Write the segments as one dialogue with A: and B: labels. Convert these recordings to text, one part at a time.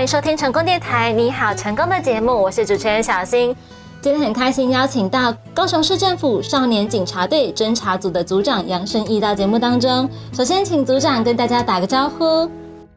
A: 欢迎收听成功电台，你好，成功的节目，我是主持人小新。今天很开心邀请到高雄市政府少年警察队侦查组的组长杨胜义到节目当中。首先，请组长跟大家打个招呼。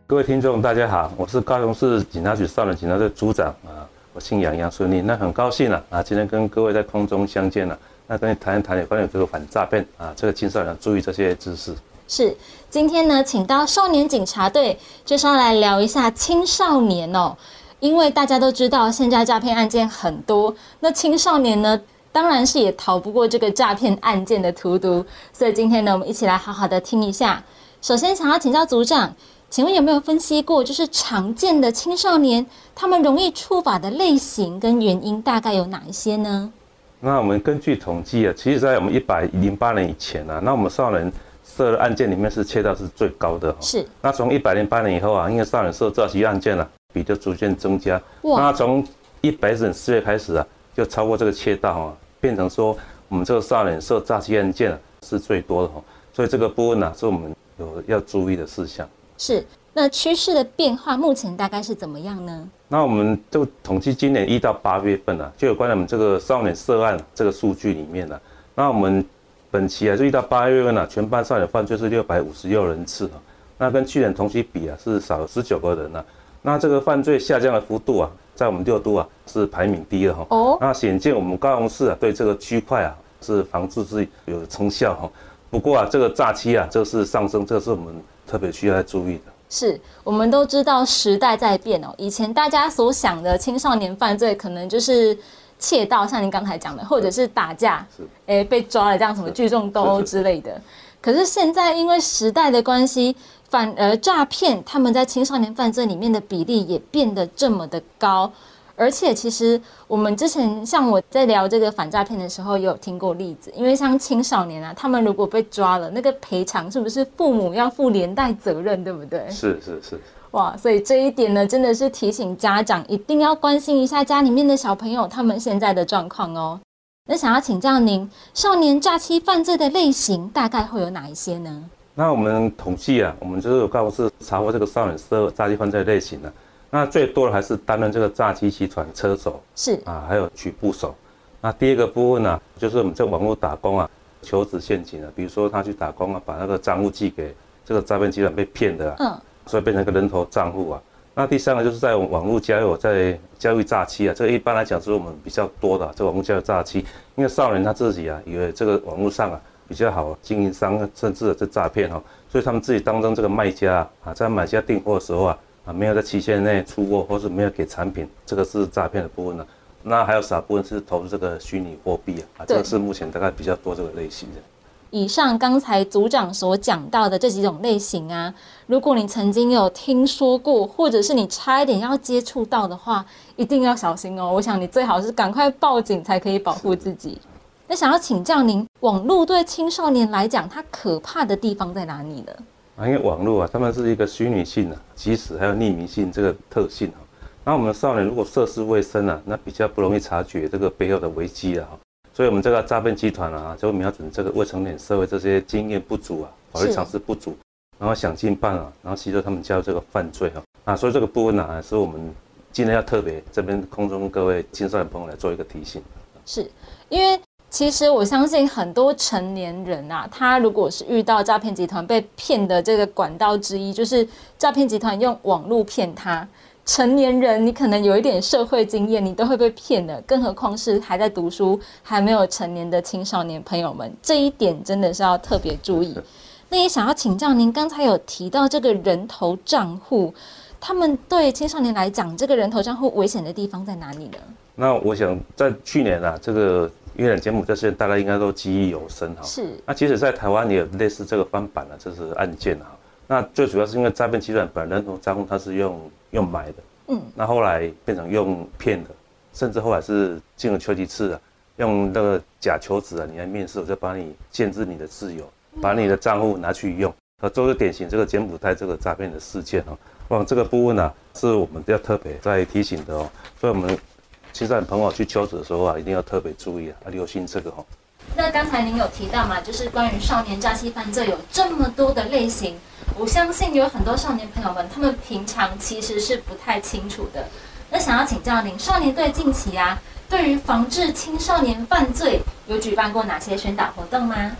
B: 各位听众，大家好，我是高雄市警察局少年警察队组长啊，我姓杨，杨顺利。那很高兴啊，啊，今天跟各位在空中相见了，那跟你谈一谈有关于这个反诈骗啊，这个青少年注意这些知识。
A: 是，今天呢，请到少年警察队，就是要来聊一下青少年哦。因为大家都知道，现在诈骗案件很多，那青少年呢，当然是也逃不过这个诈骗案件的荼毒。所以今天呢，我们一起来好好的听一下。首先，想要请教组长，请问有没有分析过，就是常见的青少年他们容易触法的类型跟原因，大概有哪一些呢？
B: 那我们根据统计啊，其实在我们一百零八年以前啊，那我们少年。涉的案件里面是切到是最高的，
A: 是。
B: 那从一百零八年以后啊，因为少年涉诈欺案件呢，比就逐渐增加。那从一百整四月开始啊，就超过这个窃盗啊，变成说我们这个少年涉诈欺案件啊是最多的哈。所以这个部分呢，是我们有要注意的事项。
A: 是。那趋势的变化目前大概是怎么样呢？
B: 那我们就统计今年一到八月份啊，就有关于我们这个少年涉案这个数据里面呢，那我们。本期啊，就一到八月份啊，全班少年犯罪是六百五十六人次啊，那跟去年同期比啊，是少了十九个人啊。那这个犯罪下降的幅度啊，在我们六都啊是排名第一的哈。哦。那显见我们高雄市啊，对这个区块啊是防治是有成效哈。不过啊，这个诈欺啊，这是上升，这是我们特别需要注意的。
A: 是我们都知道时代在变哦，以前大家所想的青少年犯罪，可能就是。窃盗，像您刚才讲的，或者是打架，哎，被抓了这样什么聚众斗殴之类的。可是现在因为时代的关系，反而诈骗他们在青少年犯罪里面的比例也变得这么的高。而且其实我们之前像我在聊这个反诈骗的时候，也有听过例子，因为像青少年啊，他们如果被抓了，那个赔偿是不是父母要负连带责任，对不对？
B: 是是是。
A: 哇，所以这一点呢，真的是提醒家长一定要关心一下家里面的小朋友他们现在的状况哦。那想要请教您，少年诈欺犯罪的类型大概会有哪一些呢？
B: 那我们统计啊，我们就是有告是查获这个少年涉诈欺犯罪类型的，那最多的还是担任这个诈欺集团车手，
A: 是
B: 啊，还有取部手。那第二个部分呢，就是我们在网络打工啊，求职陷阱啊，比如说他去打工啊，把那个账户寄给这个诈骗集团被骗的，嗯。所以变成一个人头账户啊。那第三个就是在网络交友，在交易诈欺啊，这个一般来讲是我们比较多的。这网络交友诈欺，因为少年他自己啊，以为这个网络上啊比较好经营商，甚至这诈骗哈，所以他们自己当中这个卖家啊，在买家订货的时候啊，啊没有在期限内出货，或是没有给产品，这个是诈骗的部分呢。那还有少部分是投资这个虚拟货币啊，啊这个是目前大概比较多这个类型的。
A: 以上刚才组长所讲到的这几种类型啊，如果你曾经有听说过，或者是你差一点要接触到的话，一定要小心哦。我想你最好是赶快报警，才可以保护自己。那想要请教您，网络对青少年来讲，它可怕的地方在哪里呢？
B: 啊，因为网络啊，他们是一个虚拟性的，即使还有匿名性这个特性啊。那我们少年如果涉世未深啊，那比较不容易察觉这个背后的危机啊。所以，我们这个诈骗集团啊，就瞄准这个未成年社会这些经验不足啊，法律常识不足，然后想尽办法，然后吸收他们加入这个犯罪哈。啊，所以这个部分呢，是我们今天要特别这边空中各位青少年朋友来做一个提醒。
A: 是因为其实我相信很多成年人啊，他如果是遇到诈骗集团被骗的这个管道之一，就是诈骗集团用网络骗他。成年人，你可能有一点社会经验，你都会被骗的，更何况是还在读书、还没有成年的青少年朋友们，这一点真的是要特别注意。那也想要请教您，刚才有提到这个人头账户，他们对青少年来讲，这个人头账户危险的地方在哪里呢？
B: 那我想在去年啊，这个月亮节目这些大家应该都记忆犹深哈。
A: 是。
B: 那其实，在台湾也有类似这个翻版的，这是案件哈。那最主要是因为诈骗集团本人头账户，它是用。用买的，嗯，那后来变成用骗的，甚至后来是进了求职次啊，用那个假求职啊，你来面试，我就把你限制你的自由，把你的账户拿去用，啊，都是典型这个柬埔寨这个诈骗的事件哦。往这个部分呢，是我们要特别在提醒的哦。所以我们青少年朋友去求职的时候啊，一定要特别注意啊，留心这个哦。
A: 那刚才您有提到嘛，就是关于少年诈欺犯罪有这么多的类型。我相信有很多少年朋友们，他们平常其实是不太清楚的。那想要请教您，少年队近期啊，对于防治青少年犯罪，有举办过哪些宣导活动吗？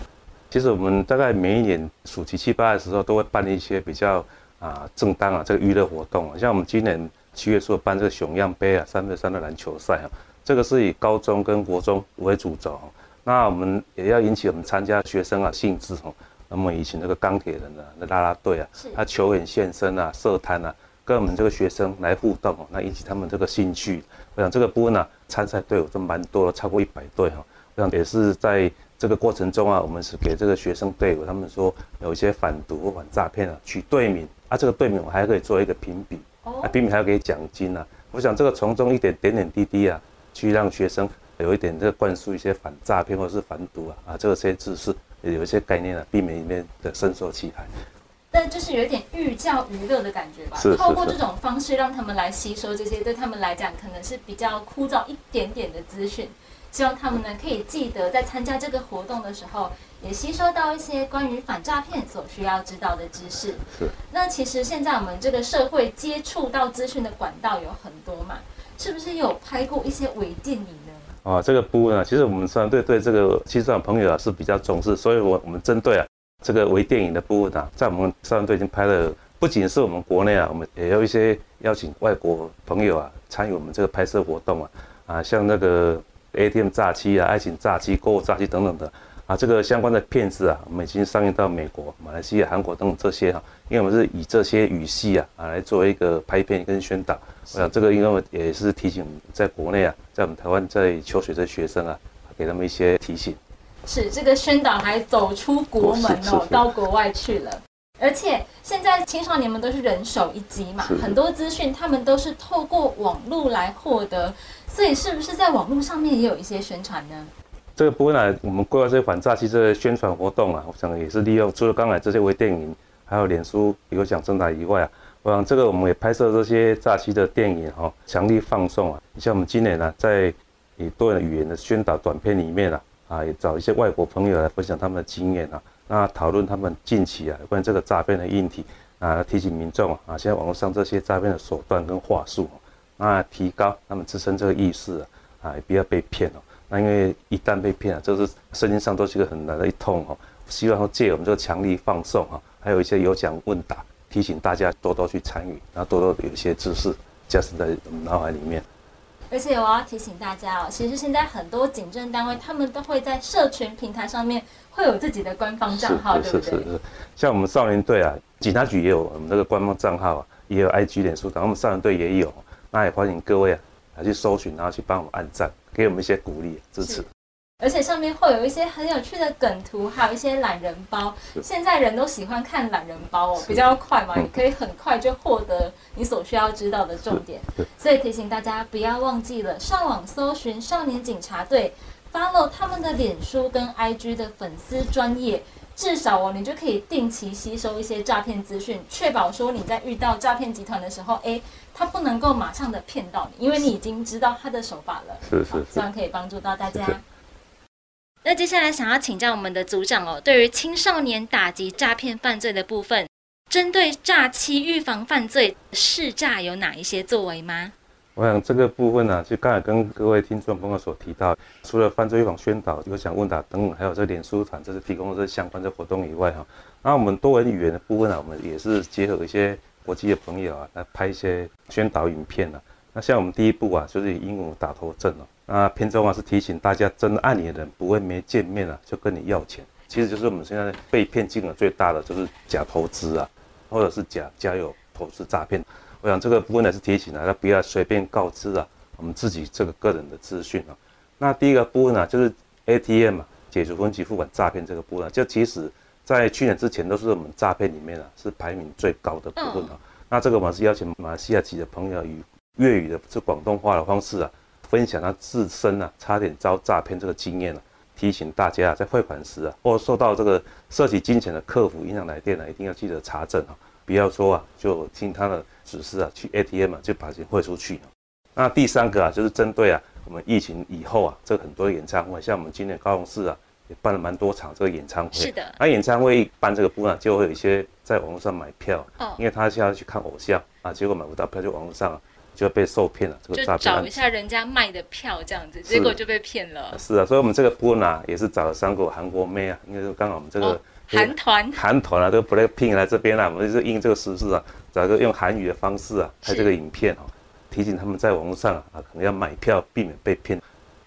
B: 其实我们大概每一年暑期七八的时候，都会办一些比较啊正当啊这个娱乐活动啊，像我们今年七月初办这个熊样杯啊，三对三的篮球赛啊，这个是以高中跟国中为主轴，那我们也要引起我们参加学生啊兴致哦。那么以前那个钢铁人啊，那拉拉队啊，他球员现身啊，设摊啊，跟我们这个学生来互动哦，那引起他们这个兴趣。我想这个部分呢，参赛队伍都蛮多的，超过一百队哈。我想也是在这个过程中啊，我们是给这个学生队伍，他们说有一些反毒或反诈骗啊，取队名啊，这个队名我还可以做一个评比，啊，评比还要给奖金啊。我想这个从中一点点点滴滴啊，去让学生有一点这个灌输一些反诈骗或者是反毒啊啊，这个些知识。有一些概念啊，避免里面的深受其害。
A: 但就是有点寓教于乐的感觉吧。
B: 是
A: 透过这种方式让他们来吸收这些对他们来讲可能是比较枯燥一点点的资讯，希望他们呢可以记得在参加这个活动的时候，也吸收到一些关于反诈骗所需要知道的知识。
B: 是。
A: 那其实现在我们这个社会接触到资讯的管道有很多嘛，是不是有拍过一些微电影呢？
B: 啊，这个部分啊，其实我们少年队对这个青少年朋友啊是比较重视，所以我我们针对啊这个微电影的部分啊，在我们少年队已经拍了，不仅是我们国内啊，我们也有一些邀请外国朋友啊参与我们这个拍摄活动啊，啊，像那个 ATM 诈欺啊、爱情诈欺、购物诈欺等等的。啊，这个相关的片子啊，我们已经上映到美国、马来西亚、韩国等等这些哈，因为我们是以这些语系啊啊来作为一个拍片跟宣导。我想这个，因为也是提醒在国内啊，在我们台湾在求学的学生啊，给他们一些提醒。
A: 是这个宣导还走出国门哦，到国外去了。而且现在青少年们都是人手一机嘛，很多资讯他们都是透过网络来获得，所以是不是在网络上面也有一些宣传呢？
B: 这个部分呢，我们规划这些反诈欺这些宣传活动啊，我想也是利用除了刚才这些微电影，还有脸书有奖征答以外啊，我想这个我们也拍摄这些诈欺的电影哈，强力放送啊。像我们今年呢，在以多元语言的宣导短片里面啊，啊也找一些外国朋友来分享他们的经验啊，那讨论他们近期啊关于这个诈骗的议题啊，提醒民众啊，现在网络上这些诈骗的手段跟话术，那提高他们自身这个意识啊，也不要被骗哦。那因为一旦被骗了，就是身心上都是一个很难的一痛哈。希望借我们这个强力放送哈，还有一些有奖问答，提醒大家多多去参与，然后多多有一些知识加深在脑海里面。
A: 而且我要提醒大家哦，其实现在很多警政单位他们都会在社群平台上面会有自己的官方账号，对不对？是是是。
B: 像我们少年队啊，警察局也有我们这个官方账号啊，也有 IG 脸书，然后我们少年队也有，那也欢迎各位啊来去搜寻，然后去帮我们按赞。给我们一些鼓励支持，
A: 而且上面会有一些很有趣的梗图，还有一些懒人包。现在人都喜欢看懒人包哦，比较快嘛，也可以很快就获得你所需要知道的重点。所以提醒大家不要忘记了上网搜寻少年警察队，follow 他们的脸书跟 IG 的粉丝专业。至少哦，你就可以定期吸收一些诈骗资讯，确保说你在遇到诈骗集团的时候，哎，他不能够马上的骗到你，因为你已经知道他的手法了。
B: 是是，
A: 希望可以帮助到大家。那接下来想要请教我们的组长哦，对于青少年打击诈骗犯罪的部分，针对诈欺预防犯罪试诈有哪一些作为吗？
B: 我想这个部分呢，就刚才跟各位听众朋友所提到，除了犯罪预防宣导、有奖问答等等，还有这脸书团，这是提供这相关的活动以外哈，那我们多文语言的部分呢，我们也是结合一些国际的朋友啊，来拍一些宣导影片呢。那像我们第一步啊，就是以英文打头阵哦，那片中啊是提醒大家，真的爱你的人不会没见面啊就跟你要钱，其实就是我们现在被骗金额最大的就是假投资啊，或者是假加有投资诈骗。我想这个部分呢是提醒啊，要不要随便告知啊，我们自己这个个人的资讯啊。那第一个部分呢，就是 ATM 嘛，解除分期付款诈骗这个部分，就其实在去年之前都是我们诈骗里面啊是排名最高的部分啊。那这个我们是邀请马来西亚籍的朋友以粤语的是广东话的方式啊，分享他自身啊差点遭诈骗这个经验啊，提醒大家在汇款时啊，或受到这个涉及金钱的客服影响来电呢，一定要记得查证啊。不要说啊，就听他的指示啊，去 ATM 啊，就把钱汇出去。那第三个啊，就是针对啊，我们疫情以后啊，这很多演唱会，像我们今年高雄市啊，也办了蛮多场这个演唱会。
A: 是的。
B: 那演唱会一办这个部分，就会有一些在网络上买票，哦，因为他现在去看偶像啊，结果买不到票，就网络上就被受骗了。
A: 这个诈骗。找一下人家卖的票这样子，结果就被骗了。
B: 是啊，所以我们这个波呢，也是找了三个韩国妹啊，因为刚好我们这个
A: 韩团
B: 韩团啊，这个 BLACKPINK 来这边啊，我们就是应这个时事啊，找个用韩语的方式啊拍这个影片哦。提醒他们在网络上啊，可能要买票，避免被骗。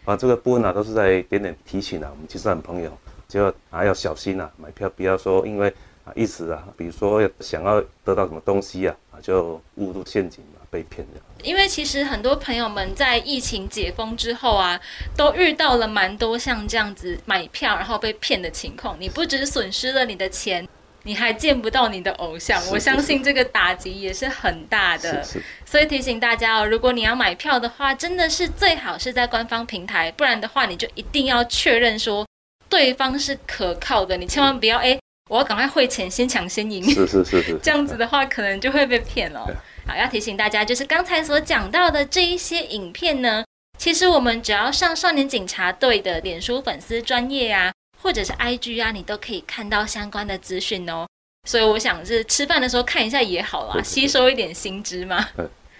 B: 啊，这个部分呢，都是在点点提醒啊，我们其实很朋友就啊要小心啊，买票不要说因为啊一时啊，比如说想要得到什么东西啊，啊就误入陷阱嘛，被骗的。
A: 因为其实很多朋友们在疫情解封之后啊，都遇到了蛮多像这样子买票然后被骗的情况。你不只损失了你的钱。你还见不到你的偶像，我相信这个打击也是很大的。所以提醒大家哦，如果你要买票的话，真的是最好是在官方平台，不然的话你就一定要确认说对方是可靠的。你千万不要哎，我要赶快汇钱先抢先赢。
B: 是是是是，
A: 这样子的话可能就会被骗了。好，要提醒大家，就是刚才所讲到的这一些影片呢，其实我们只要上少年警察队的脸书粉丝专业啊。或者是 IG 啊，你都可以看到相关的资讯哦。所以我想是吃饭的时候看一下也好啦，吸收一点新知嘛。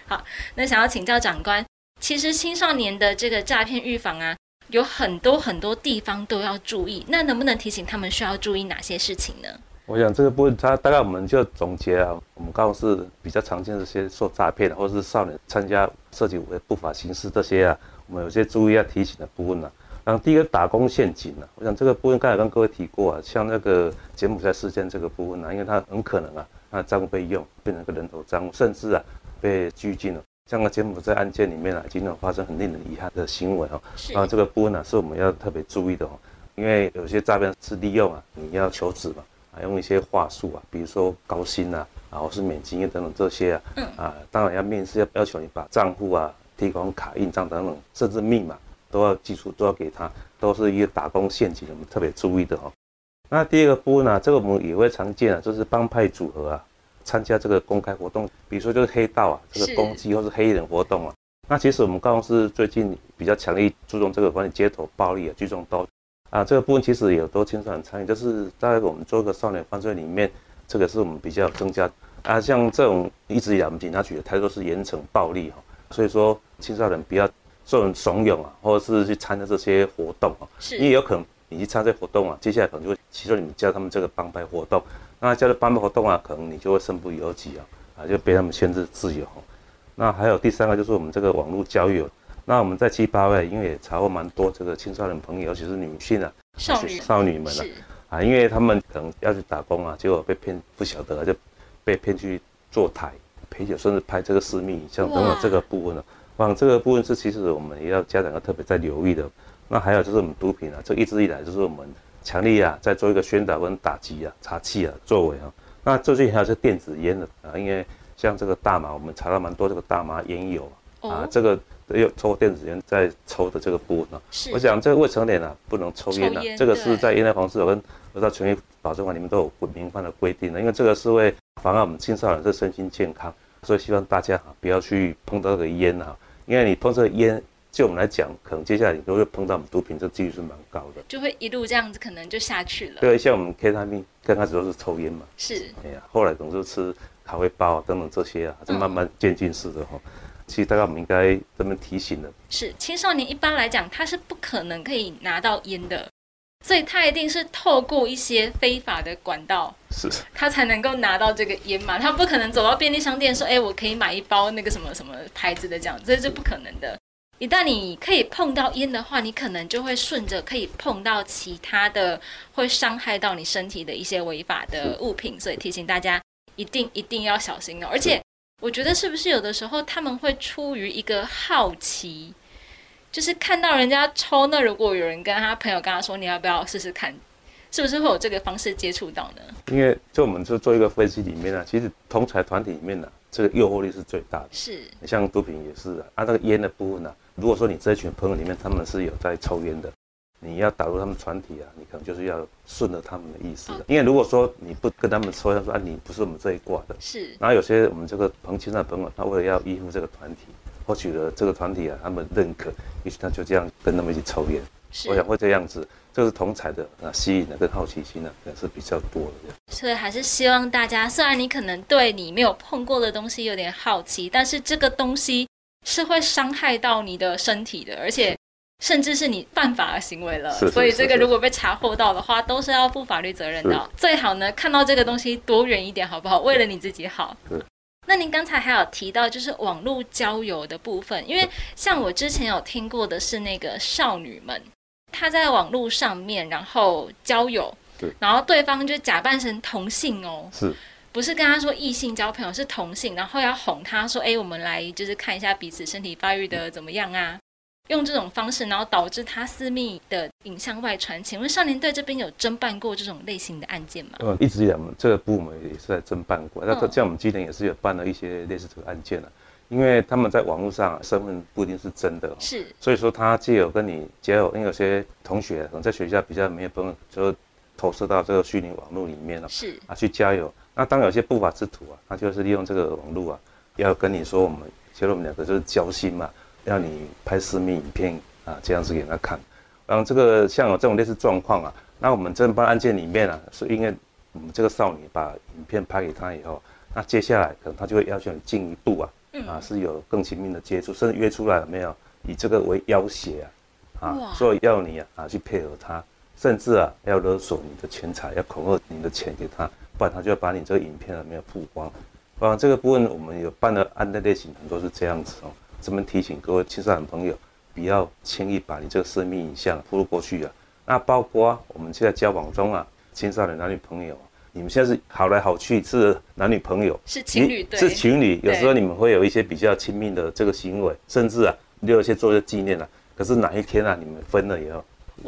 A: 好，那想要请教长官，其实青少年的这个诈骗预防啊，有很多很多地方都要注意。那能不能提醒他们需要注意哪些事情呢？
B: 我想这个部分，它大概我们就总结啊，我们刚好是比较常见这些受诈骗的，或者是少年参加涉及不法刑事这些啊，我们有些注意要提醒的部分呢。然后第一个打工陷阱呢，我想这个部分刚才跟各位提过啊，像那个柬埔寨事件这个部分呢，因为它很可能啊，那账户被用变成个人头账户，甚至啊被拘禁了。像个柬埔寨案件里面啊，经常发生很令人遗憾的新闻哦。然后这个部分呢，是我们要特别注意的哦，因为有些诈骗是利用啊，你要求职嘛，啊用一些话术啊，比如说高薪啊，然后是免经验等等这些啊，啊当然要面试要要求你把账户啊提款卡印章等等，甚至密码。都要记住，都要给他，都是一个打工陷阱，我们特别注意的哈。那第二个部分呢，这个我们也会常见啊，就是帮派组合啊，参加这个公开活动，比如说就是黑道啊，这个攻击或是黑人活动啊。那其实我们高公司最近比较强力注重这个关于街头暴力啊，聚众刀啊，这个部分其实也有多青少年参与，就是在我们做个少年犯罪里面，这个是我们比较增加啊。像这种一直以来我们警察局的态度是严惩暴力哈，所以说青少年不要。受人怂恿啊，或者是去参加这些活动啊，
A: 是，
B: 因为有可能你去参加活动啊，接下来可能就会其中你们叫他们这个帮派活动，那叫的帮派活动啊，可能你就会身不由己啊，啊，就被他们限制自由。那还有第三个就是我们这个网络交友，那我们在七八位，因为也查获蛮多这个青少年朋友，尤其是女性啊，
A: 少女
B: 少女们啊，啊，因为他们可能要去打工啊，结果被骗，不晓得就被骗去坐台陪酒，甚至拍这个私密影像等等这个部分啊。往这个部分是，其实我们也要家长要特别在留意的。那还有就是我们毒品啊，这一直以来就是我们强力啊，在做一个宣导跟打击啊、查气啊作为啊。那最近还有是电子烟的啊，因为像这个大麻，我们查到蛮多这个大麻烟友啊，这个又抽电子烟在抽的这个部分呢。我想这个未成年啊不能抽烟的，这个是在烟害防治跟儿童权益保障法里面都有明范的规定的，因为这个是会妨碍我们青少年的身心健康，所以希望大家不要去碰到这个烟啊。因为你碰这个烟，就我们来讲，可能接下来你都会碰到我们毒品，这几率是蛮高的，
A: 就会一路这样子，可能就下去了。
B: 对，像我们 K 他命刚开始都是抽烟嘛，
A: 是，
B: 哎呀，后来总是吃咖啡包啊等等这些啊，就慢慢渐进式的哈。其实大概我们应该这么提醒的。
A: 是，青少年一般来讲，他是不可能可以拿到烟的，所以他一定是透过一些非法的管道，
B: 是，
A: 他才能够拿到这个烟嘛。他不可能走到便利商店说，哎，我可以买一包那个什么什么牌子的这样，这是不可能的。一旦你可以碰到烟的话，你可能就会顺着可以碰到其他的会伤害到你身体的一些违法的物品，所以提醒大家一定一定要小心哦。而且我觉得是不是有的时候他们会出于一个好奇，就是看到人家抽，那如果有人跟他朋友跟他说你要不要试试看，是不是会有这个方式接触到呢？
B: 因为就我们就做一个分析里面呢，其实同财团体里面呢，这个诱惑力是最大的。
A: 是，
B: 像毒品也是啊，啊那个烟的部分呢。如果说你这一群朋友里面他们是有在抽烟的，你要打入他们团体啊，你可能就是要顺着他们的意思的。因为如果说你不跟他们说，他说啊你不是我们这一挂的，
A: 是。
B: 然后有些我们这个朋亲的朋友，他为了要依附这个团体，获取了这个团体啊他们认可，于是他就这样跟他们一起抽烟。
A: 是。
B: 我想会这样子，这是同彩的啊，吸引的跟好奇心呢，可能是比较多的。
A: 所以还是希望大家，虽然你可能对你没有碰过的东西有点好奇，但是这个东西是会伤害到你的身体的，而且甚至是你犯法的行为了。所以这个如果被查获到的话，都是要负法律责任的。最好呢，看到这个东西多远一点，好不好？为了你自己好。那您刚才还有提到，就是网络交友的部分，因为像我之前有听过的是那个少女们。她在网络上面，然后交友，
B: 对，
A: 然后对方就假扮成同性哦，
B: 是，
A: 不是跟他说异性交朋友是同性，然后要哄他说，哎，我们来就是看一下彼此身体发育的怎么样啊，用这种方式，然后导致他私密的影像外传。请问少年队这边有侦办过这种类型的案件吗？
B: 嗯，一直以来我们这个部门也是在侦办过，那像我们今年也是有办了一些类似这个案件了。因为他们在网络上身份不一定是真的，
A: 是，
B: 所以说他既有跟你结友，因为有些同学可能在学校比较没有朋友，就投射到这个虚拟网络里面了，
A: 是
B: 啊，去加油。那当有些不法之徒啊，他就是利用这个网络啊，要跟你说我们，其实我们两个就是交心嘛，要你拍私密影片啊，这样子给他看。然后这个像有这种类似状况啊，那我们侦办案件里面啊，是因为我们这个少女把影片拍给他以后，那接下来可能他就会要求你进一步啊。啊，是有更亲密的接触，甚至约出来了没有？以这个为要挟啊，啊，所以要你啊啊去配合他，甚至啊要勒索你的钱财，要恐吓你的钱给他，不然他就要把你这个影片啊没有曝光。啊，这个部分我们有办的案的类型很多是这样子哦。这边提醒各位青少年朋友，不要轻易把你这个生命影像铺露过去啊。那包括我们现在交往中啊，青少年男女朋友。你们现在是好来好去，是男女朋友，
A: 是情侣，
B: 是情侣。有时候你们会有一些比较亲密的这个行为，甚至啊，留一些做一些纪念啊。可是哪一天啊，你们分了以后，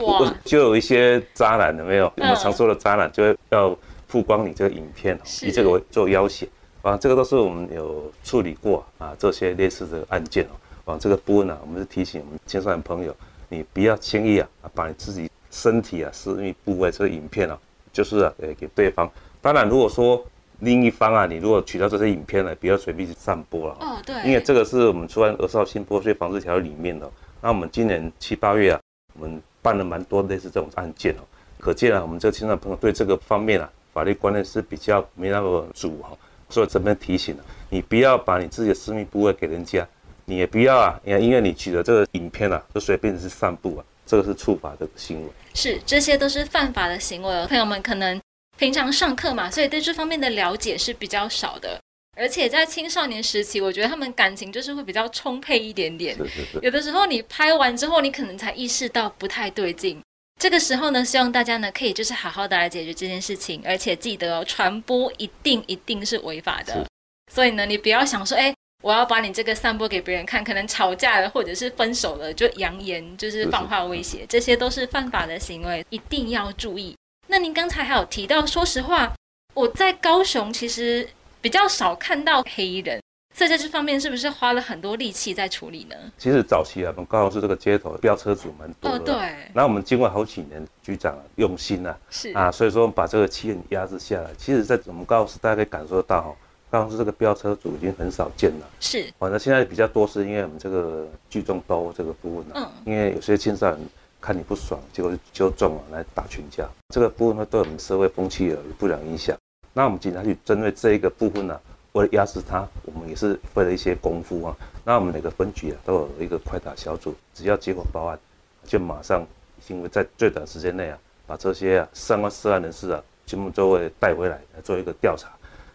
B: 哇，就有一些渣男有没有？我们常说的渣男，就会要曝光你这个影片，以这个为做要挟。啊，这个都是我们有处理过啊，这些类似的案件哦。啊，这个部分呢，我们是提醒我们青少年朋友，你不要轻易啊，把你自己身体啊私密部位这个影片啊。就是啊，给对方。当然，如果说另一方啊，你如果取到这些影片呢，不要随便去散播了。
A: 哦，对。
B: 因为这个是我们《出安儿少性剥削防治条例》里面的。那我们今年七八月啊，我们办了蛮多类似这种案件哦。可见啊，我们这个青少年朋友对这个方面啊，法律观念是比较没那么足哈。所以这边提醒了，你不要把你自己的私密部位给人家，你也不要啊，因为你取的这个影片啊，就随便是散布啊。这个是触法的行为，
A: 是这些都是犯法的行为。朋友们可能平常上课嘛，所以对这方面的了解是比较少的。而且在青少年时期，我觉得他们感情就是会比较充沛一点点。
B: 是是是。
A: 有的时候你拍完之后，你可能才意识到不太对劲。这个时候呢，希望大家呢可以就是好好的来解决这件事情，而且记得哦传播一定一定是违法的。所以呢，你不要想说，哎。我要把你这个散播给别人看，可能吵架了或者是分手了，就扬言就是放话威胁，这些都是犯法的行为，一定要注意。那您刚才还有提到，说实话，我在高雄其实比较少看到黑衣人，在这方面是不是花了很多力气在处理呢？
B: 其实早期啊，我们高雄市这个街头飙车主蛮多的，哦
A: 对。
B: 那我们经过好几年，局长用心啊，
A: 是
B: 啊，所以说把这个气焰压制下来。其实，在我们高雄市，大家可以感受得到。刚刚是这个飙车主已经很少见了，
A: 是，
B: 反正现在比较多是因为我们这个聚众斗殴这个部分嗯，因为有些青少年看你不爽，结果就撞了来打群架，这个部分会对我们社会风气有不良影响。那我们警察去针对这一个部分呢，为了压制他，我们也是费了一些功夫啊。那我们每个分局啊都有一个快打小组，只要结果报案，就马上因为在最短时间内啊，把这些啊涉案涉案人士啊全部都会带回来来做一个调查。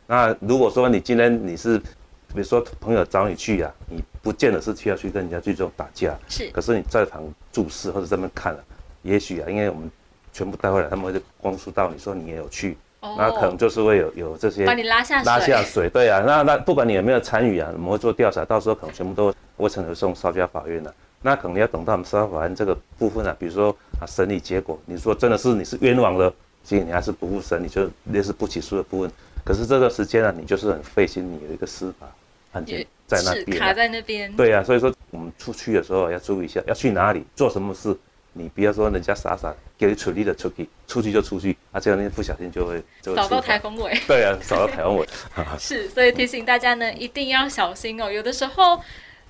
B: 那如果说你今天你是，比如说朋友找你去啊，你不见得是需要去跟人家去这种打架，
A: 是。
B: 可是你在旁注视或者在那边看了，也许啊，因为我们全部带回来，他们会光速到你说你也有去，那可能就是会有有这些
A: 把你拉下
B: 拉下水，对啊，那那不管你有没有参与啊，我们会做调查，到时候可能全部都会成为送烧家法院了，那可能要等到我们司法法院这个部分啊，比如说啊审理结果，你说真的是你是冤枉的，其实你还是不负审理，就类似不起诉的部分。可是这段时间呢，你就是很费心，你有一个司法案件在那边
A: 卡在那边。
B: 对啊，所以说我们出去的时候要注意一下，要去哪里做什么事，你不要说人家傻傻给你处理的出去，出去就出去，啊，这样你不小心就会
A: 扫到台风尾。
B: 对啊，扫到台风尾。
A: 是，所以提醒大家呢，一定要小心哦。有的时候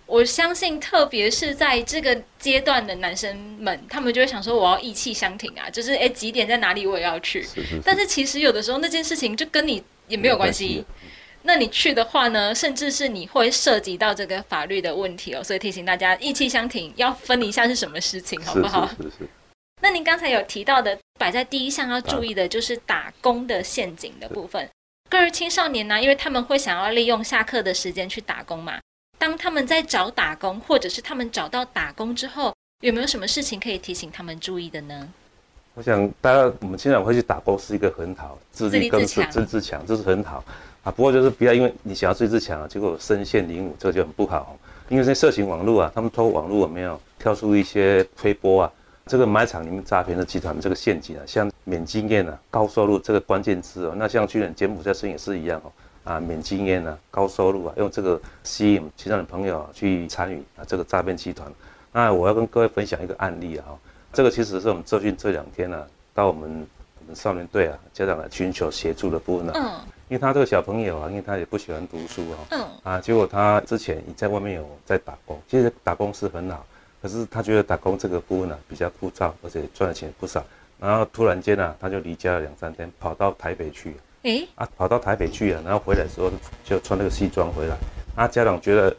A: 我相信，特别是在这个阶段的男生们，他们就会想说，我要意气相挺啊，就是哎几点在哪里我也要去。但是其实有的时候那件事情就跟你也没有关系。那你去的话呢，甚至是你会涉及到这个法律的问题哦，所以提醒大家意气相挺，要分一下是什么事情，好不好？
B: 是是。
A: 那您刚才有提到的，摆在第一项要注意的就是打工的陷阱的部分。个人青少年呢，因为他们会想要利用下课的时间去打工嘛。当他们在找打工，或者是他们找到打工之后，有没有什么事情可以提醒他们注意的呢？
B: 我想，大家我们经常会去打工，是一个很好，自立更生、自自强，这是很好啊。不过就是不要因为你想要自自强啊，结果身陷囹圄，这个就很不好。因为在色情网络啊，他们通过网络有没有跳出一些推波啊？这个买场里面诈骗的集团这个陷阱啊，像免经验啊、高收入这个关键字哦，那像去年柬埔寨事情也是一样哦，啊，免经验啊、高收入啊，用这个吸引其他的朋友去参与啊这个诈骗集团。那我要跟各位分享一个案例啊，这个其实是我们最近这两天呢，到我们我们少年队啊家长来寻求协助的部分呢，嗯，为他这个小朋友啊，因为他也不喜欢读书啊，嗯，啊，结果他之前也在外面有在打工，其实打工是很好。可是他觉得打工这个部分呢比较枯燥，而且赚的钱不少。然后突然间呢，他就离家了两三天，跑到台北去。哎，啊，跑到台北去啊，然后回来的时候就穿那个西装回来。啊，家长觉得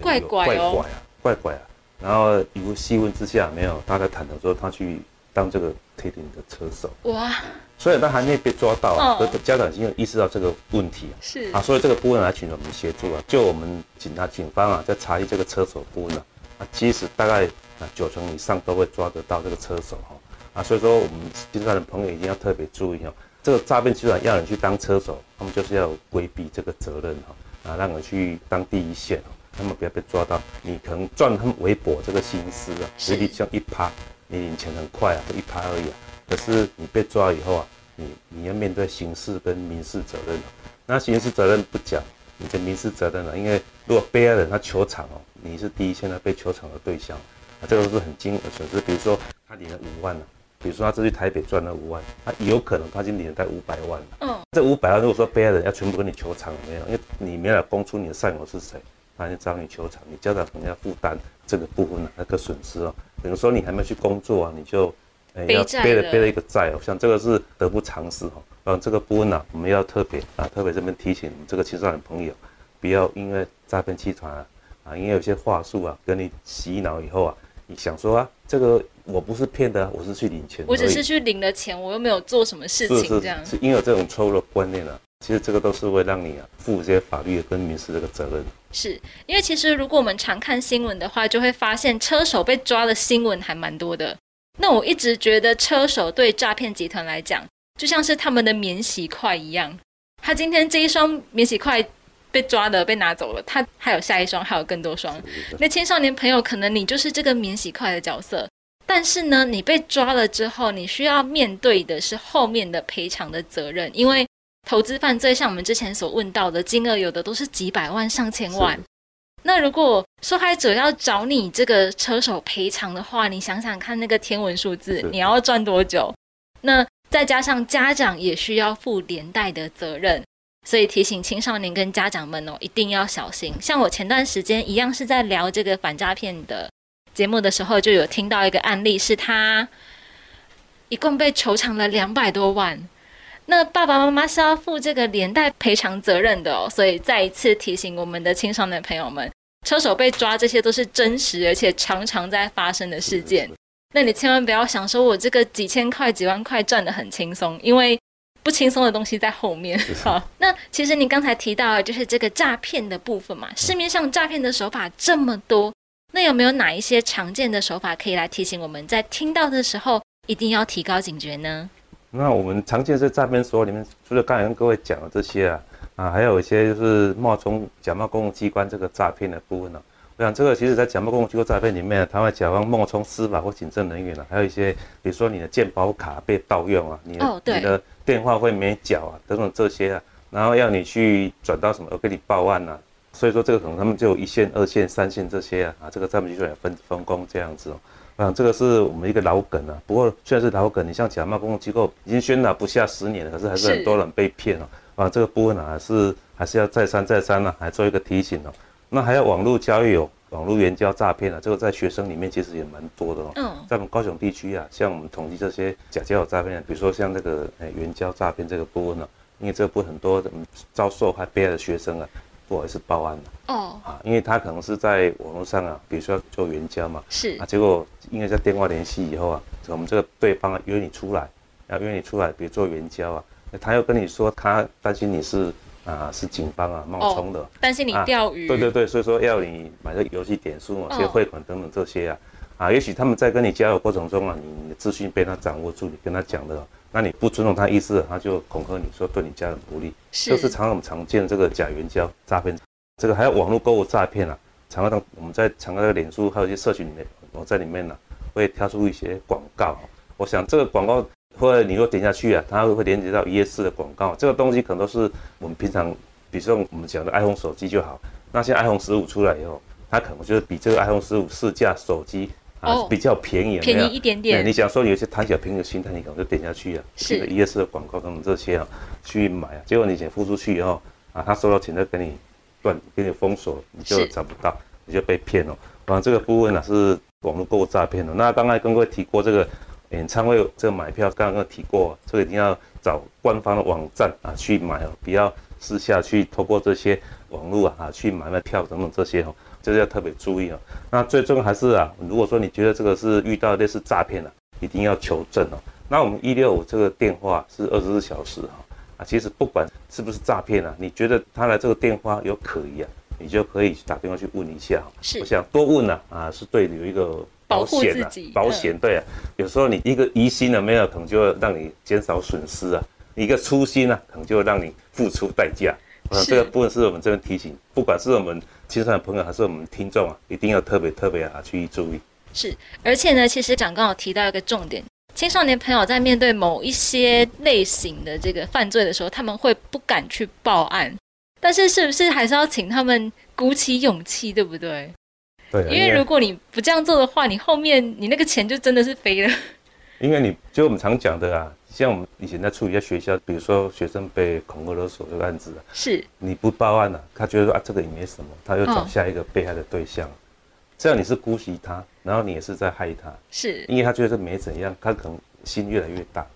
A: 怪怪
B: 怪怪啊，怪怪啊。然后有细问之下，没有，大概谈的时候，他去当这个铁顶的车手。哇！所以他还没被抓到啊，可家长已经有意识到这个问题啊。
A: 是
B: 啊，所以这个部分来请我们协助啊，就我们警察警方啊，在查理这个车手部分啊。其实大概啊九成以上都会抓得到这个车手哈啊，所以说我们金山的朋友一定要特别注意哈，这个诈骗集团要人去当车手，他们就是要规避这个责任哈啊，让人去当第一线哦，他们不要被抓到，你可能赚他们微薄这个心思啊，实际像一趴，你领钱很快啊，就一趴而已啊，可是你被抓以后啊，你你要面对刑事跟民事责任那刑事责任不讲。你的民事责任了，因为如果被害人他求偿哦，你是第一现在被求偿的对象，啊，这个是很金额损失。比如说他领了五万了，比如说他这去台北赚了五万，他有可能他已经领了在五百万了。嗯，这五百万如果说被害人要全部跟你求偿没有，因为你没有供出你的善友是谁，他就找你球场，你家长可能要负担这个部分的那个损失哦。比如说你还没去工作啊，你就
A: 哎要
B: 背了背了一个债哦，像这个是得不偿失哦。嗯，这个部分呢，我们要特别啊，特别这边提醒这个青少年朋友，不要因为诈骗集团啊，啊，因为有些话术啊，跟你洗脑以后啊，你想说啊，这个我不是骗的，我是去领钱，
A: 我只是去领了钱，我又没有做什么事情，这样
B: 是因为这种错误的观念啊，其实这个都是会让你啊负一些法律跟民事这个责任。
A: 是因为其实如果我们常看新闻的话，就会发现车手被抓的新闻还蛮多的。那我一直觉得车手对诈骗集团来讲。就像是他们的免洗筷一样，他今天这一双免洗筷被抓了，被拿走了，他还有下一双，还有更多双。那青少年朋友，可能你就是这个免洗筷的角色，但是呢，你被抓了之后，你需要面对的是后面的赔偿的责任，因为投资犯罪像我们之前所问到的金额，有的都是几百万、上千万。那如果受害者要找你这个车手赔偿的话，你想想看，那个天文数字，你要赚多久？那再加上家长也需要负连带的责任，所以提醒青少年跟家长们哦，一定要小心。像我前段时间一样是在聊这个反诈骗的节目的时候，就有听到一个案例，是他一共被求偿了两百多万，那爸爸妈妈是要负这个连带赔偿责任的哦。所以再一次提醒我们的青少年朋友们，车手被抓，这些都是真实而且常常在发生的事件。那你千万不要想说，我这个几千块、几万块赚的很轻松，因为不轻松的东西在后面。好，那其实你刚才提到的就是这个诈骗的部分嘛，市面上诈骗的手法这么多，那有没有哪一些常见的手法可以来提醒我们在听到的时候一定要提高警觉呢？
B: 那我们常见在诈骗手法里面，除了刚才跟各位讲的这些啊，啊，还有一些就是冒充假冒公共机关这个诈骗的部分呢。我想这个其实，在假冒公共机构诈骗里面，他会假装冒充司法或行政人员啊，还有一些，比如说你的健保卡被盗用啊，你的你的电话会没缴啊，等等这些啊，然后要你去转到什么，我给你报案啊，所以说这个可能他们就有一线、二线、三线这些啊，啊，这个诈骗集团分分工这样子想这个是我们一个老梗啊，不过虽然是老梗，你像假冒公共机构已经宣导不下十年了，可是还是很多人被骗哦。啊，这个部分呢，还是还是要再三再三呢，还做一个提醒哦。那还有网络交友，网络援交诈骗啊，这个在学生里面其实也蛮多的哦。嗯，在我们高雄地区啊，像我们统计这些假交友诈骗，比如说像这个诶援交诈骗这个部分呢，因为这个部分很多遭受害被害的学生啊，不好意思报案了。哦，啊，因为他可能是在网络上啊，比如说做援交嘛，
A: 是
B: 啊，结果因为在电话联系以后啊，我们这个对方啊约你出来，要约你出来，比如做援交啊，他又跟你说他担心你是。啊，是警方啊冒充的，
A: 担心你钓鱼。
B: 对对对，所以说要你买个游戏点数、某些汇款等等这些啊，啊，也许他们在跟你交流过程中啊，你的资讯被他掌握住，你跟他讲的，那你不尊重他意思，他就恐吓你说对你家人不利，
A: 就
B: 是常我们常见这个假援交诈骗，这个还有网络购物诈骗啊，常常我们在常常在脸书还有一些社群里面，我在里面呢会跳出一些广告，我想这个广告。或者你若点下去啊，它会会连接到一页式的广告，这个东西可能都是我们平常，比如说我们讲的 iPhone 手机就好。那现在 iPhone 十五出来以后，它可能就是比这个 iPhone 十五市价手机啊比较便宜，
A: 便宜一点点。
B: 你想说有些贪小便宜的心态，你可能就点下去啊，这个一页式的广告等等这些啊去买啊，结果你钱付出去以后啊，他收到钱再给你断，给你封锁，你就找不到，你就被骗了。啊，这个部分呢是网络购物诈骗的。那刚才跟各位提过这个。演唱会这个买票，刚刚提过，这个一定要找官方的网站啊去买哦，不要私下去透过这些网络啊去买卖票等等这些哦，这个要特别注意哦。那最终还是啊，如果说你觉得这个是遇到类似诈骗了，一定要求证哦。那我们一六五这个电话是二十四小时哈啊，其实不管是不是诈骗啊，你觉得他来这个电话有可疑啊，你就可以打电话去问一下。
A: 是，
B: 我想多问呢啊，是对你有一个。
A: 保险啊，
B: 保险对啊，有时候你一个疑心呢没有，可能就会让你减少损失啊；一个粗心呢，可能就会让你付出代价。啊，这个部分是我们这边提醒，不管是我们青少年朋友还是我们听众啊，一定要特别特别啊去注意。
A: 是，而且呢，其实长刚好提到一个重点，青少年朋友在面对某一些类型的这个犯罪的时候，他们会不敢去报案，但是是不是还是要请他们鼓起勇气，对不对？
B: 对，
A: 因为如果你不这样做的话，你后面你那个钱就真的是飞了。
B: 因为你就我们常讲的啊，像我们以前在处理在学校，比如说学生被恐吓勒索这个案子啊，
A: 是
B: 你不报案了，他觉得说啊这个也没什么，他又找下一个被害的对象，这样你是姑息他，然后你也是在害他，
A: 是
B: 因为他觉得没怎样，他可能心越来越大，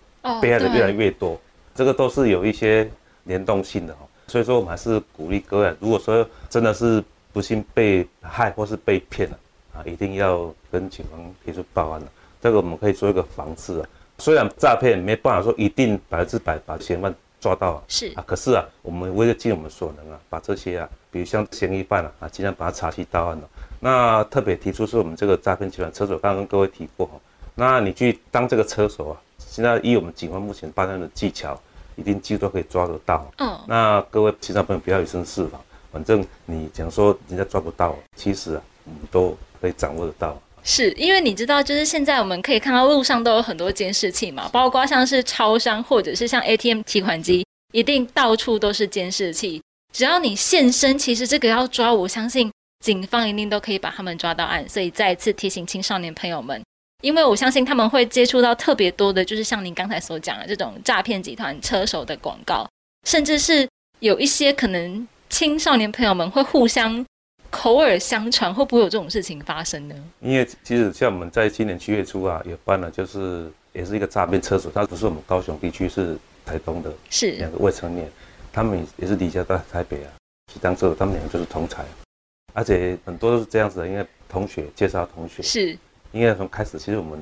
B: 被害的越来越多，这个都是有一些联动性的哈。所以说我们还是鼓励各位，如果说真的是。不幸被害或是被骗了啊，一定要跟警方提出报案了。这个我们可以做一个防治啊。虽然诈骗没办法说一定百分之百把嫌犯抓到，
A: 是
B: 啊，可是啊，我们为了尽我们所能啊，把这些啊，比如像嫌疑犯啊，啊，尽量把他查起到案了。那特别提出是我们这个诈骗集团车手，刚刚跟各位提过哈。那你去当这个车手啊，现在以我们警方目前办案的技巧，一定几乎都可以抓得到。嗯，那各位其他朋友不要以身试法。反正你讲说人家抓不到，其实啊，我们都可以掌握得到。
A: 是因为你知道，就是现在我们可以看到路上都有很多监视器嘛，包括像是超商或者是像 ATM 提款机，一定到处都是监视器。只要你现身，其实这个要抓，我相信警方一定都可以把他们抓到案。所以再一次提醒青少年朋友们，因为我相信他们会接触到特别多的，就是像您刚才所讲的这种诈骗集团车手的广告，甚至是有一些可能。青少年朋友们会互相口耳相传，会不会有这种事情发生呢？
B: 因为其实像我们在今年七月初啊，也办了，就是也是一个诈骗车手，他不是我们高雄地区，是台东的，
A: 是。
B: 两个未成年，他们也是离家到台北啊，去当车手，他们两个就是同才，而且很多都是这样子的，因为同学介绍同学，
A: 是，
B: 因为从开始，其实我们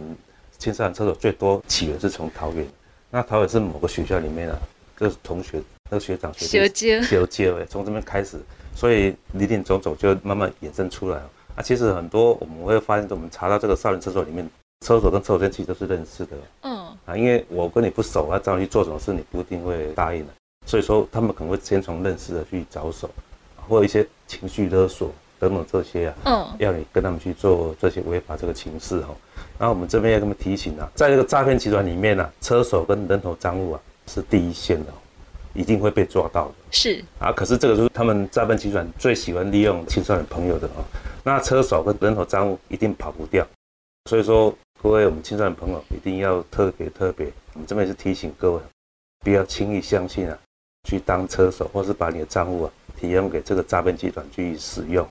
B: 青少年车手最多起源是从桃园，那桃园是某个学校里面啊，就是同学。那个学长学弟学姐。哎，从这边开始，所以林林总总就慢慢衍生出来了。啊，其实很多我们会发现，我们查到这个少年厕所里面，厕所跟厕所间其实都是认识的。嗯。啊，因为我跟你不熟，啊，找你去做什么事，你不一定会答应的。所以说，他们可能会先从认识的去着手，或一些情绪勒索等等这些啊，嗯，要你跟他们去做这些违法这个情事哈。然后我们这边要跟他们提醒啊，在这个诈骗集团里面呢，车手跟人头赃物啊是第一线的。一定会被抓到的，
A: 是。
B: 啊，可是这个就是他们诈骗集团最喜欢利用青少年朋友的啊。那车手跟人头账户一定跑不掉，所以说各位我们青少年朋友一定要特别特别，我们这边是提醒各位，不要轻易相信啊，去当车手或是把你的账户啊提供给这个诈骗集团去使用，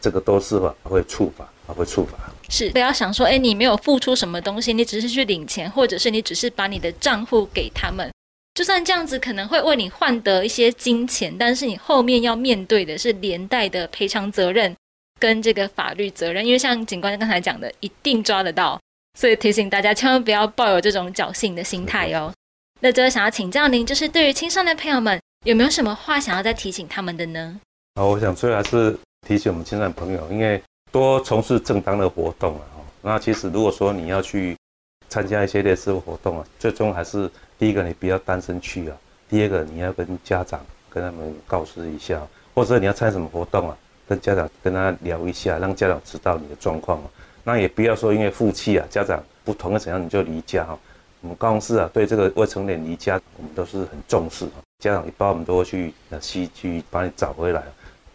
B: 这个都是吧会处罚啊，会处罚。
A: 是。不要想说，哎，你没有付出什么东西，你只是去领钱，或者是你只是把你的账户给他们，就算这样子可能会为你换得一些金钱，但是你后面要面对的是连带的赔偿责任跟这个法律责任，因为像警官刚才讲的，一定抓得到，所以提醒大家千万不要抱有这种侥幸的心态哦。那最后想要请教您，就是对于青少年朋友们，有没有什么话想要再提醒他们的呢？
B: 啊，我想最后还是提醒我们青少年朋友，因为。多从事正当的活动啊！那其实如果说你要去参加一些类似的活动啊，最终还是第一个你不要单身去啊，第二个你要跟家长跟他们告知一下，或者你要参加什么活动啊，跟家长跟他聊一下，让家长知道你的状况啊。那也不要说因为负气啊，家长不同意怎样你就离家哈。我们公司啊，对这个未成年离家，我们都是很重视啊。家长一般我们都会去呃去去把你找回来，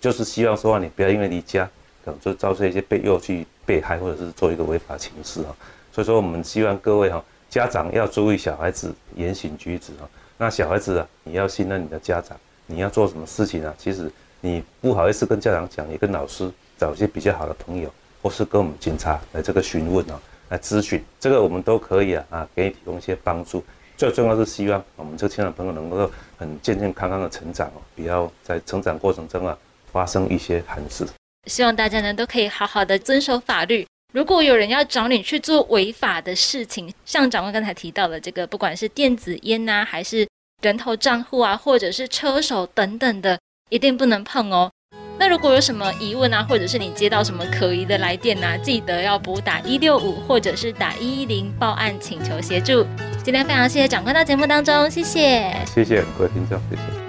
B: 就是希望说你不要因为离家。可能就造成一些被诱去被害，或者是做一个违法情事啊。所以说，我们希望各位哈家长要注意小孩子言行举止啊。那小孩子啊，你要信任你的家长，你要做什么事情啊？其实你不好意思跟家长讲，也跟老师找一些比较好的朋友，或是跟我们警察来这个询问啊，来咨询，这个我们都可以啊啊，给你提供一些帮助。最重要是希望我们这个青少朋友能够很健健康康的成长哦，不要在成长过程中啊发生一些憾事。
A: 希望大家呢都可以好好的遵守法律。如果有人要找你去做违法的事情，像长官刚才提到的这个，不管是电子烟呐，还是人头账户啊，或者是车手等等的，一定不能碰哦。那如果有什么疑问啊，或者是你接到什么可疑的来电呐，记得要拨打一六五，或者是打一一零报案请求协助。今天非常谢谢长官到节目当中，谢谢，
B: 谢谢各位听众，谢谢。